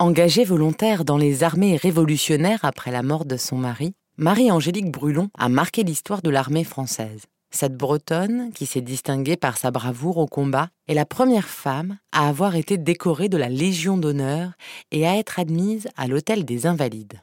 Engagée volontaire dans les armées révolutionnaires après la mort de son mari, Marie-Angélique Brulon a marqué l'histoire de l'armée française. Cette Bretonne, qui s'est distinguée par sa bravoure au combat, est la première femme à avoir été décorée de la Légion d'honneur et à être admise à l'Hôtel des Invalides.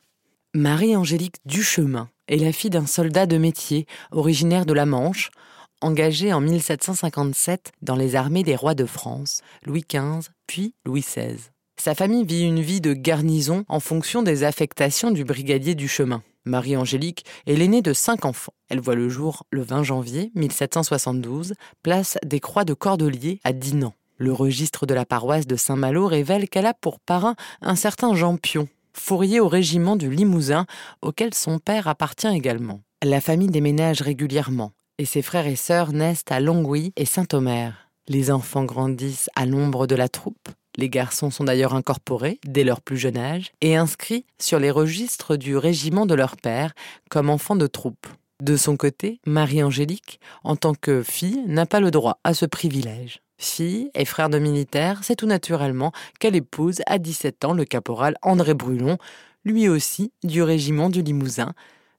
Marie-Angélique Duchemin est la fille d'un soldat de métier originaire de la Manche, engagé en 1757 dans les armées des rois de France, Louis XV puis Louis XVI. Sa famille vit une vie de garnison en fonction des affectations du brigadier du chemin. Marie-Angélique est l'aînée de cinq enfants. Elle voit le jour le 20 janvier 1772, place des Croix de Cordeliers à Dinan. Le registre de la paroisse de Saint-Malo révèle qu'elle a pour parrain un certain Jean Pion, fourrier au régiment du Limousin, auquel son père appartient également. La famille déménage régulièrement, et ses frères et sœurs naissent à Longwy et Saint-Omer. Les enfants grandissent à l'ombre de la troupe, les garçons sont d'ailleurs incorporés dès leur plus jeune âge et inscrits sur les registres du régiment de leur père comme enfants de troupe. De son côté, Marie-Angélique, en tant que fille, n'a pas le droit à ce privilège. Fille et frère de militaire, c'est tout naturellement qu'elle épouse à 17 ans le caporal André Brulon, lui aussi du régiment du Limousin,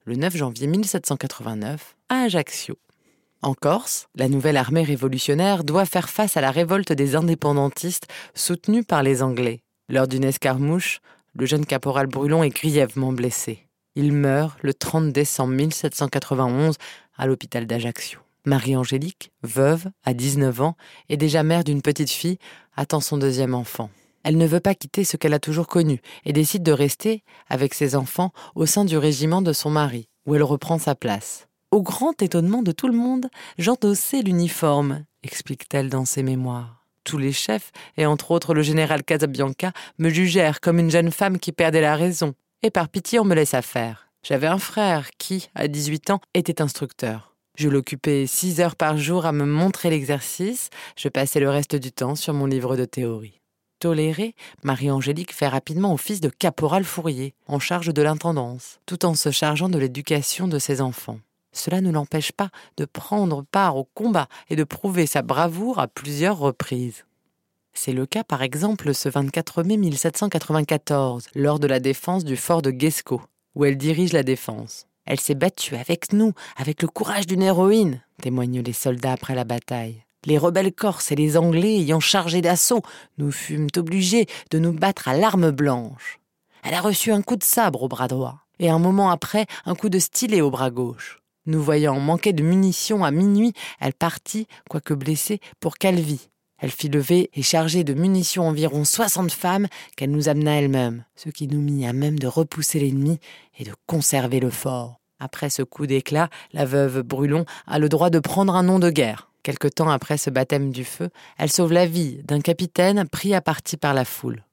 le 9 janvier 1789 à Ajaccio. En Corse, la nouvelle armée révolutionnaire doit faire face à la révolte des indépendantistes soutenus par les Anglais. Lors d'une escarmouche, le jeune caporal Brulon est grièvement blessé. Il meurt le 30 décembre 1791 à l'hôpital d'Ajaccio. Marie-Angélique, veuve, à 19 ans, et déjà mère d'une petite fille, attend son deuxième enfant. Elle ne veut pas quitter ce qu'elle a toujours connu et décide de rester, avec ses enfants, au sein du régiment de son mari, où elle reprend sa place. Au grand étonnement de tout le monde, j'endossais l'uniforme, explique-t-elle dans ses mémoires. Tous les chefs, et entre autres le général Casabianca, me jugèrent comme une jeune femme qui perdait la raison, et par pitié on me laissa faire. J'avais un frère qui, à 18 ans, était instructeur. Je l'occupais six heures par jour à me montrer l'exercice, je passais le reste du temps sur mon livre de théorie. Tolérée, Marie-Angélique fait rapidement office de caporal fourrier, en charge de l'intendance, tout en se chargeant de l'éducation de ses enfants cela ne l'empêche pas de prendre part au combat et de prouver sa bravoure à plusieurs reprises. C'est le cas par exemple ce 24 mai 1794, lors de la défense du fort de Guesco, où elle dirige la défense. Elle s'est battue avec nous, avec le courage d'une héroïne, témoignent les soldats après la bataille. Les rebelles corses et les Anglais ayant chargé d'assaut, nous fûmes obligés de nous battre à l'arme blanche. Elle a reçu un coup de sabre au bras droit, et un moment après un coup de stylet au bras gauche. Nous voyant manquer de munitions à minuit, elle partit, quoique blessée, pour Calvi. Elle fit lever et charger de munitions environ soixante femmes qu'elle nous amena elle-même, ce qui nous mit à même de repousser l'ennemi et de conserver le fort. Après ce coup d'éclat, la veuve Brulon a le droit de prendre un nom de guerre. Quelque temps après ce baptême du feu, elle sauve la vie d'un capitaine pris à partie par la foule.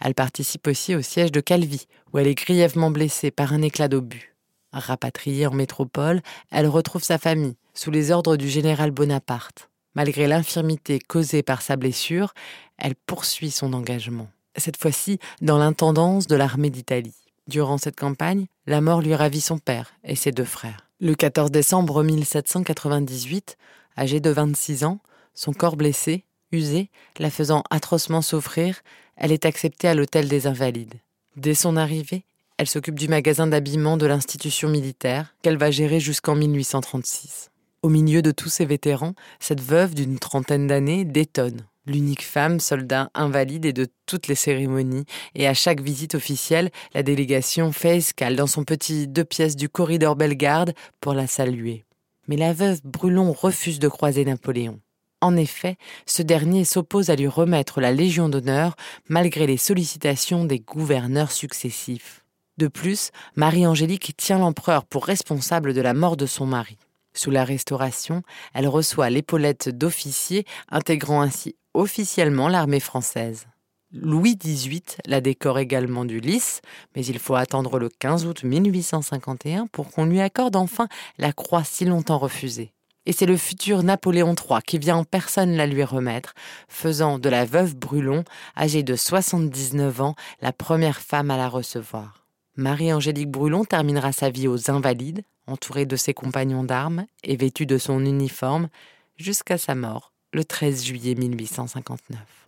Elle participe aussi au siège de Calvi, où elle est grièvement blessée par un éclat d'obus. Rapatriée en métropole, elle retrouve sa famille, sous les ordres du général Bonaparte. Malgré l'infirmité causée par sa blessure, elle poursuit son engagement, cette fois-ci dans l'intendance de l'armée d'Italie. Durant cette campagne, la mort lui ravit son père et ses deux frères. Le 14 décembre 1798, âgée de 26 ans, son corps blessé, usé, la faisant atrocement souffrir, elle est acceptée à l'hôtel des Invalides. Dès son arrivée, elle s'occupe du magasin d'habillement de l'institution militaire qu'elle va gérer jusqu'en 1836. Au milieu de tous ces vétérans, cette veuve d'une trentaine d'années détonne. L'unique femme, soldat invalide et de toutes les cérémonies, et à chaque visite officielle, la délégation fait escale dans son petit deux pièces du corridor Bellegarde pour la saluer. Mais la veuve Brulon refuse de croiser Napoléon. En effet, ce dernier s'oppose à lui remettre la Légion d'honneur malgré les sollicitations des gouverneurs successifs. De plus, Marie-Angélique tient l'empereur pour responsable de la mort de son mari. Sous la Restauration, elle reçoit l'épaulette d'officier, intégrant ainsi officiellement l'armée française. Louis XVIII la décore également du lys, mais il faut attendre le 15 août 1851 pour qu'on lui accorde enfin la croix si longtemps refusée. Et c'est le futur Napoléon III qui vient en personne la lui remettre, faisant de la veuve Brulon, âgée de 79 ans, la première femme à la recevoir. Marie-Angélique Brulon terminera sa vie aux Invalides, entourée de ses compagnons d'armes et vêtue de son uniforme, jusqu'à sa mort le 13 juillet 1859.